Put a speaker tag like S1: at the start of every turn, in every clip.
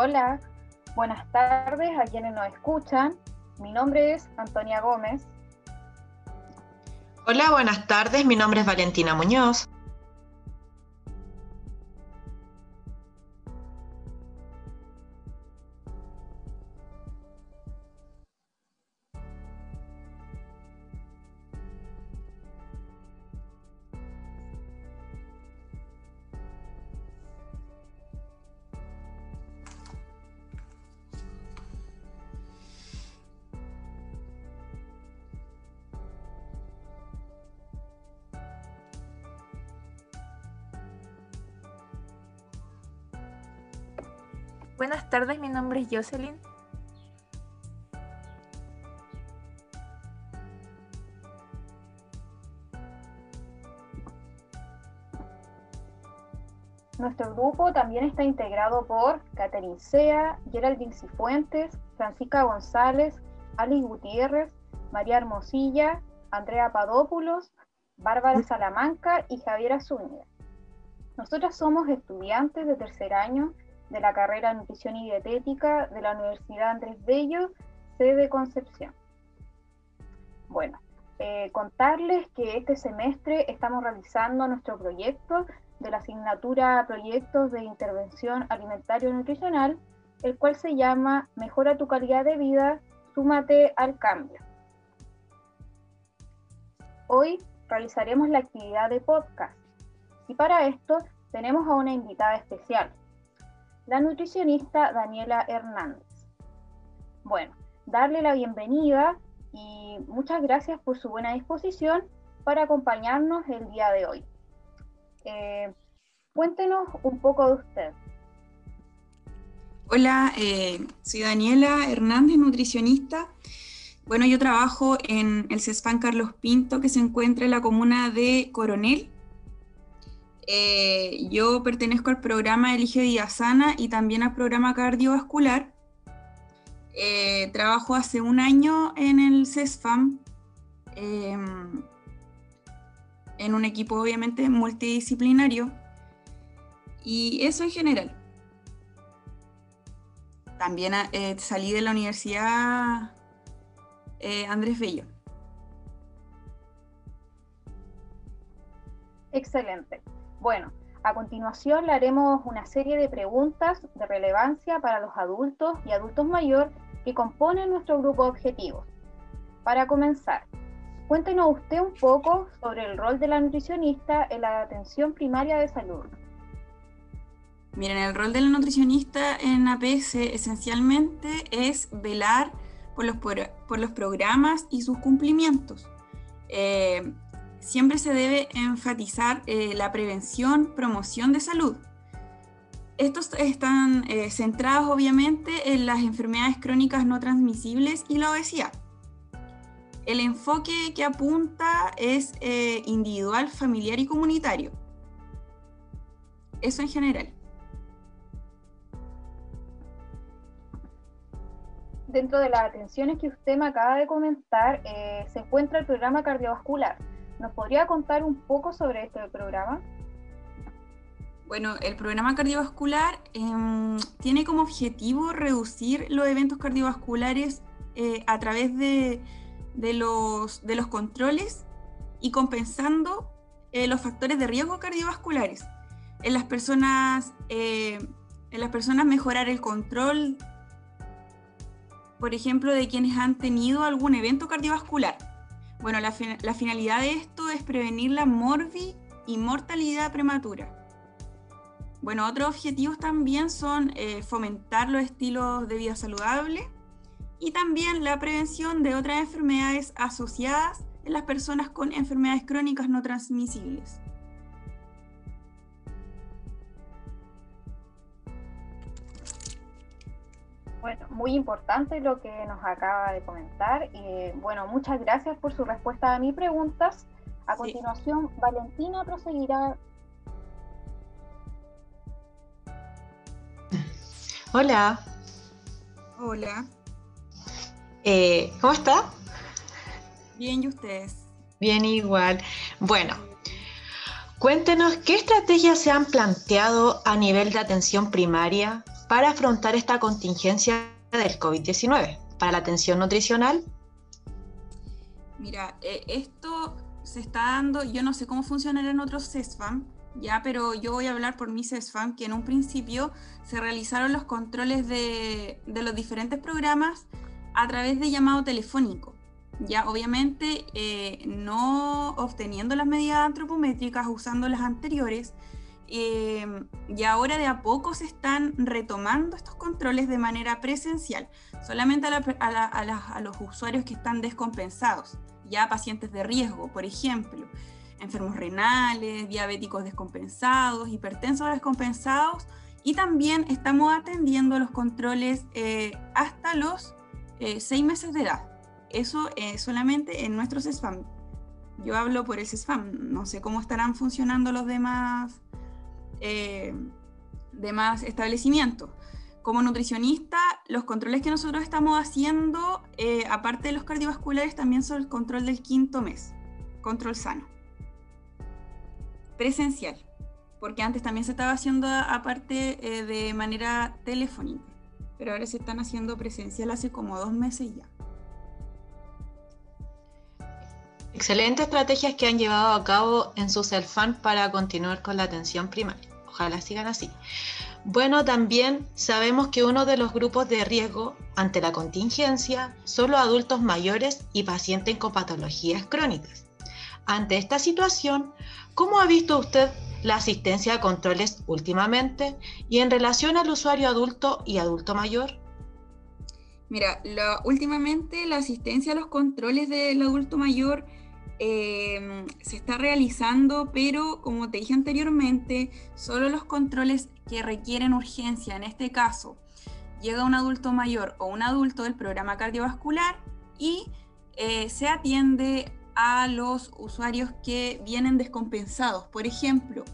S1: Hola, buenas tardes a quienes nos escuchan. Mi nombre es Antonia Gómez.
S2: Hola, buenas tardes. Mi nombre es Valentina Muñoz.
S3: Buenas tardes, mi nombre es Jocelyn.
S1: Nuestro grupo también está integrado por Catherine Sea, Geraldine Cifuentes, Francisca González, Alice Gutiérrez, María Hermosilla, Andrea Padópulos, Bárbara Salamanca y Javiera Zúñiga. Nosotras somos estudiantes de tercer año de la carrera Nutrición y Dietética de la Universidad Andrés Bello, sede Concepción. Bueno, eh, contarles que este semestre estamos realizando nuestro proyecto de la asignatura Proyectos de Intervención Alimentario Nutricional, el cual se llama Mejora tu calidad de vida, súmate al cambio. Hoy realizaremos la actividad de podcast y para esto tenemos a una invitada especial, la nutricionista Daniela Hernández. Bueno, darle la bienvenida y muchas gracias por su buena disposición para acompañarnos el día de hoy. Eh, cuéntenos un poco de usted.
S4: Hola, eh, soy Daniela Hernández, nutricionista. Bueno, yo trabajo en el CESFAN Carlos Pinto, que se encuentra en la comuna de Coronel, eh, yo pertenezco al programa Elige Vida Sana y también al programa cardiovascular. Eh, trabajo hace un año en el CESFAM, em, en un equipo obviamente multidisciplinario, y eso en general. También eh, salí de la Universidad Andrés Bello.
S1: Excelente. Bueno, a continuación le haremos una serie de preguntas de relevancia para los adultos y adultos mayores que componen nuestro grupo de objetivos. Para comenzar, cuéntenos usted un poco sobre el rol de la nutricionista en la atención primaria de salud.
S4: Miren, el rol de la nutricionista en APS esencialmente es velar por los, por, los programas y sus cumplimientos. Eh, siempre se debe enfatizar eh, la prevención, promoción de salud. Estos están eh, centrados obviamente en las enfermedades crónicas no transmisibles y la obesidad. El enfoque que apunta es eh, individual, familiar y comunitario. Eso en general.
S1: Dentro de las atenciones que usted me acaba de comentar, se encuentra el programa cardiovascular ¿Nos podría contar un poco sobre este programa?
S4: Bueno, el programa cardiovascular em, tiene como objetivo reducir los eventos cardiovasculares eh, a través de, los, controles y compensando eh, los factores de riesgo cardiovasculares. En las personas, eh, en las personas mejorar el control, por ejemplo, de quienes han tenido algún evento cardiovascular bueno, la, finalidad de esto es prevenir la morbi y mortalidad prematura. Bueno, otros objetivos también son eh, fomentar los estilos de vida saludable y también la prevención de otras enfermedades asociadas en las personas con enfermedades crónicas no transmisibles.
S1: Bueno, muy importante lo que nos acaba de comentar. Y bueno, muchas gracias por su respuesta a mis preguntas. A continuación, Valentina proseguirá.
S2: Hola.
S4: Hola.
S2: Eh, ¿Cómo está?
S4: Bien, ¿y ustedes?
S2: Bien, igual. Bueno, cuéntenos qué estrategias se han planteado a nivel de atención primaria para afrontar esta contingencia del COVID-19? Para la atención nutricional.
S4: Mira, eh, esto se está dando, yo no sé cómo funcionará en otros CESFAM, ya, pero yo voy a hablar por mi CESFAM, que en un principio se realizaron los controles de, de los diferentes programas a través de llamado telefónico. Ya, obviamente, eh, no obteniendo las medidas antropométricas, usando las anteriores, eh, y ahora de a poco se están retomando estos controles de manera presencial, solamente a, los usuarios que están descompensados, ya pacientes de riesgo, por ejemplo, enfermos renales, diabéticos descompensados, hipertensos descompensados, y también estamos atendiendo los controles eh, hasta los seis meses de edad. Eso es solamente en nuestros SFAM. Yo hablo por el SFAM, no sé cómo estarán funcionando los demás, eh, demás establecimientos. Como nutricionista, los controles que nosotros estamos haciendo, eh, aparte de los cardiovasculares, también son el control del quinto mes, control sano. Presencial, porque antes también se estaba haciendo aparte eh, de manera telefónica, pero ahora se están haciendo presencial hace como dos meses ya.
S2: Excelentes estrategias que han llevado a cabo en su CELFAN para continuar con la atención primaria. Ojalá sigan así. Bueno, también sabemos que uno de los grupos de riesgo ante la contingencia son los adultos mayores y pacientes con patologías crónicas. Ante esta situación, ¿cómo ha visto usted la asistencia a controles últimamente y en relación al usuario adulto y adulto mayor?
S4: Mira, últimamente la asistencia a los controles del adulto mayor Em, se está realizando, pero como te dije anteriormente, solo los controles que requieren urgencia, en este caso, llega un adulto mayor o un adulto del programa cardiovascular y eh, se atiende a los usuarios que vienen descompensados. Por ejemplo,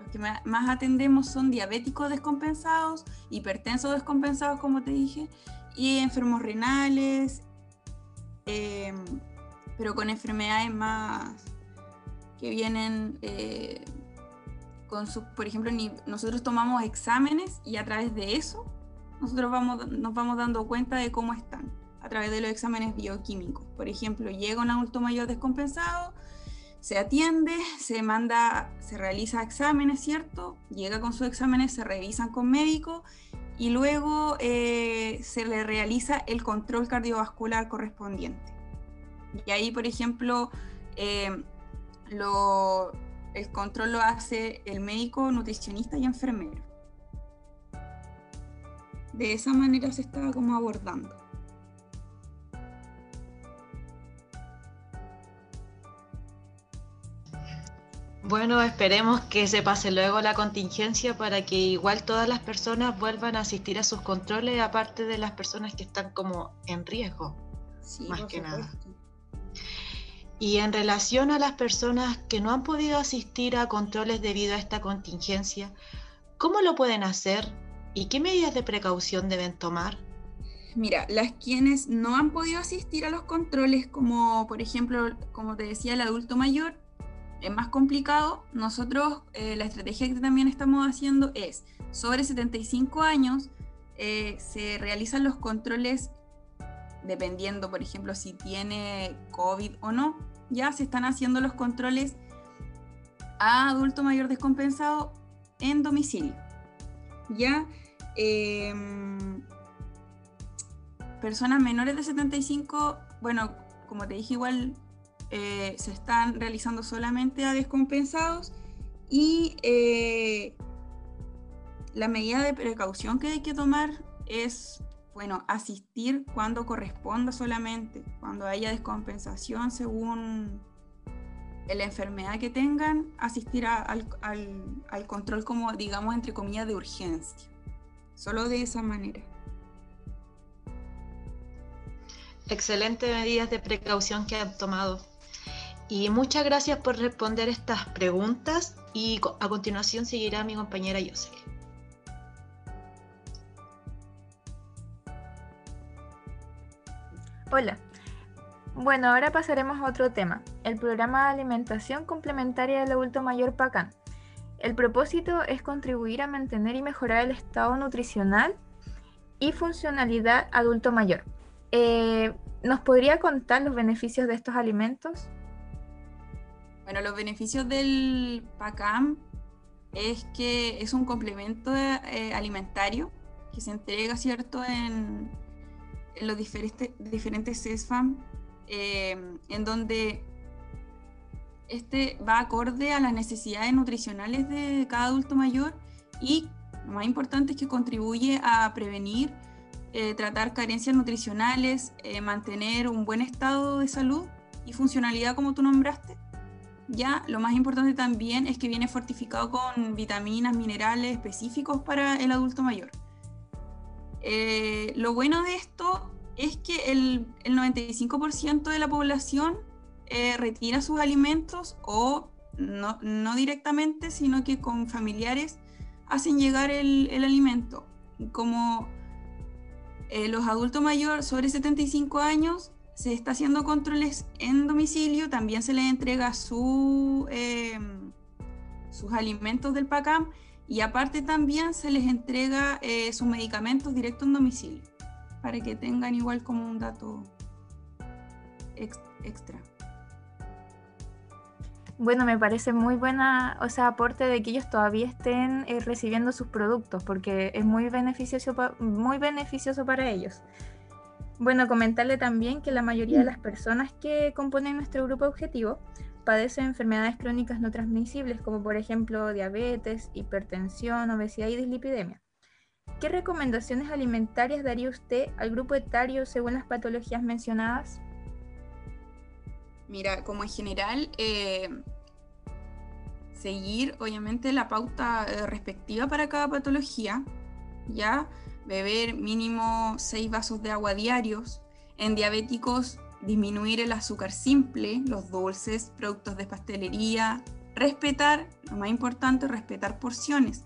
S4: los que más atendemos son diabéticos descompensados, hipertensos descompensados, como te dije, y enfermos renales. Eh, pero con enfermedades más que vienen eh, con su, por ejemplo, nosotros tomamos exámenes y a través de eso nosotros vamos, nos vamos dando cuenta de cómo están, a través de los exámenes bioquímicos. Por ejemplo, llega un adulto mayor descompensado, se atiende, se manda, se realiza exámenes, ¿cierto? Llega con sus exámenes, se revisan con médico y luego eh, se le realiza el control cardiovascular correspondiente. Y ahí, por ejemplo, eh, el control lo hace el médico, nutricionista y enfermero. De esa manera se estaba como abordando.
S2: Bueno, esperemos que se pase luego la contingencia para que igual todas las personas vuelvan a asistir a sus controles, aparte de las personas que están como en riesgo, más que nada. Y en relación a las personas que no han podido asistir a controles debido a esta contingencia, ¿cómo lo pueden hacer y qué medidas de precaución deben tomar?
S4: Mira, las quienes no han podido asistir a los controles, como por ejemplo, como te decía, el adulto mayor, es más complicado. Nosotros, eh, la estrategia que también estamos haciendo es, sobre 75 años, eh, se realizan los controles dependiendo, por ejemplo, si tiene COVID o no, ya se están haciendo los controles a adulto mayor descompensado en domicilio. Ya em, personas menores de 75, bueno, como te dije igual, eh, se están realizando solamente a descompensados y eh, la medida de precaución que hay que tomar es bueno, asistir cuando corresponda solamente, cuando haya descompensación según la enfermedad que tengan, asistir al, control como, digamos, entre comillas, de urgencia. Solo de esa manera.
S2: Excelentes medidas de precaución que han tomado. Y muchas gracias por responder estas preguntas y a continuación seguirá mi compañera Jocelyn.
S3: Hola. Bueno, ahora pasaremos a otro tema, el programa de alimentación complementaria del adulto mayor PACAN. El propósito es contribuir a mantener y mejorar el estado nutricional y funcionalidad adulto mayor. Eh, ¿Nos podría contar los beneficios de estos alimentos?
S4: Bueno, los beneficios del PACAM es que es un complemento eh, alimentario que se entrega, ¿cierto?, en, los diferentes, diferentes CESFAM, eh, en donde este va acorde a las necesidades nutricionales de cada adulto mayor y lo más importante es que contribuye a prevenir, eh, tratar carencias nutricionales, eh, mantener un buen estado de salud y funcionalidad como tú nombraste. Ya, lo más importante también es que viene fortificado con vitaminas, minerales específicos para el adulto mayor. Eh, lo bueno de esto es que el, el 95% de la población retira sus alimentos o no, directamente, sino que con familiares hacen llegar el, alimento. Como eh, los adultos mayores sobre 75 años se está haciendo controles en domicilio, también se les entrega su, sus alimentos del PACAM y aparte también se les entrega eh, sus medicamentos directo en domicilio, para que tengan igual como un dato extra.
S3: Bueno, me parece muy buena, o sea, aporte de que ellos todavía estén eh, recibiendo sus productos, porque es muy beneficioso, muy beneficioso para ellos. Bueno, comentarle también que la mayoría de las personas que componen nuestro grupo objetivo padecen enfermedades crónicas no transmisibles, como por ejemplo diabetes, hipertensión, obesidad y dislipidemia. ¿Qué recomendaciones alimentarias daría usted al grupo etario según las patologías mencionadas?
S4: Mira, como en general, eh, seguir obviamente la pauta eh, respectiva para cada patología, ya beber mínimo 6 vasos de agua diarios. En diabéticos, disminuir el azúcar simple, los dulces, productos de pastelería, respetar, lo más importante, respetar porciones.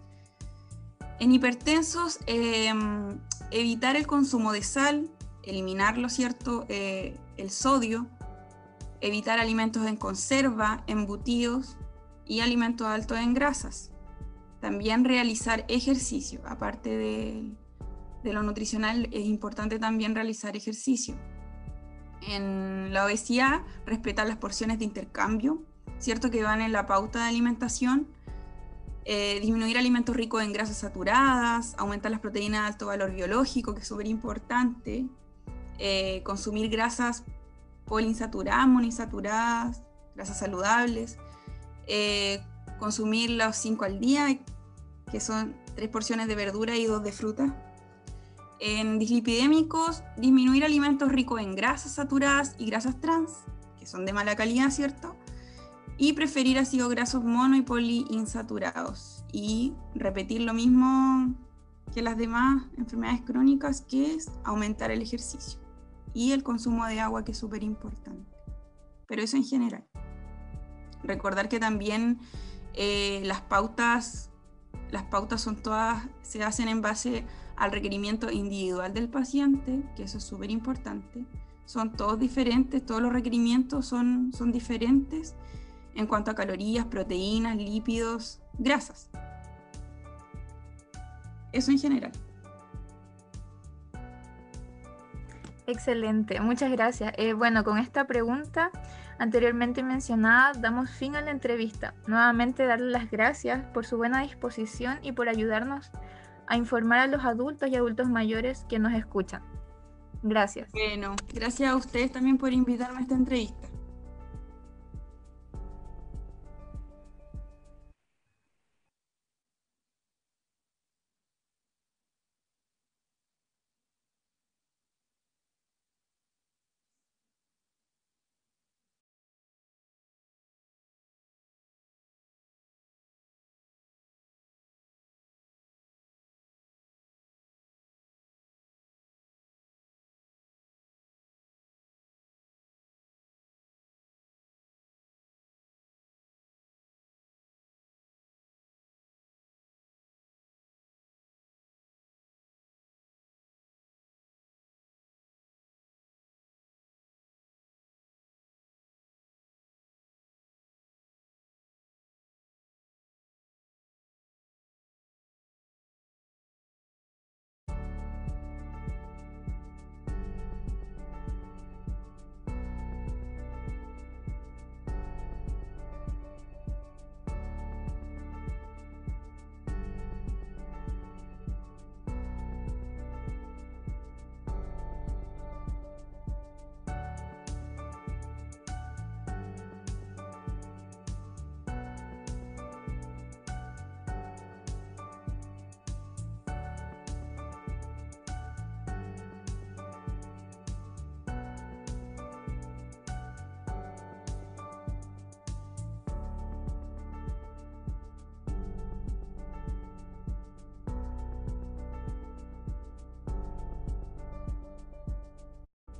S4: En hipertensos, em, evitar el consumo de sal, eliminar, lo cierto, eh, el sodio, evitar alimentos en conserva, embutidos y alimentos altos en grasas. También realizar ejercicio, aparte de, lo nutricional, es importante también realizar ejercicio. En la obesidad, respetar las porciones de intercambio, cierto que van en la pauta de alimentación, eh, disminuir alimentos ricos en grasas saturadas, aumentar las proteínas de alto valor biológico, que es súper importante, eh, consumir grasas poliinsaturadas, monoinsaturadas, grasas saludables, eh, consumir los 5 al día, que son 3 porciones de verdura y 2 de fruta. En dislipidémicos, disminuir alimentos ricos en grasas saturadas y grasas trans, que son de mala calidad, ¿cierto? Y preferir ácidos grasos mono y poliinsaturados. Y repetir lo mismo que las demás enfermedades crónicas, que es aumentar el ejercicio y el consumo de agua, que es súper importante. Pero eso en general. Recordar que también eh, las pautas, las pautas son todas, se hacen en base al requerimiento individual del paciente, que eso es súper importante. Son todos diferentes, todos los requerimientos son, son diferentes en cuanto a calorías, proteínas, lípidos, grasas. Eso en general.
S3: Excelente, muchas gracias. Eh, bueno, con esta pregunta anteriormente mencionada, damos fin a la entrevista. Nuevamente darle las gracias por su buena disposición y por ayudarnos a informar a los adultos y adultos mayores que nos escuchan. Gracias.
S4: Bueno, gracias a ustedes también por invitarme a esta entrevista.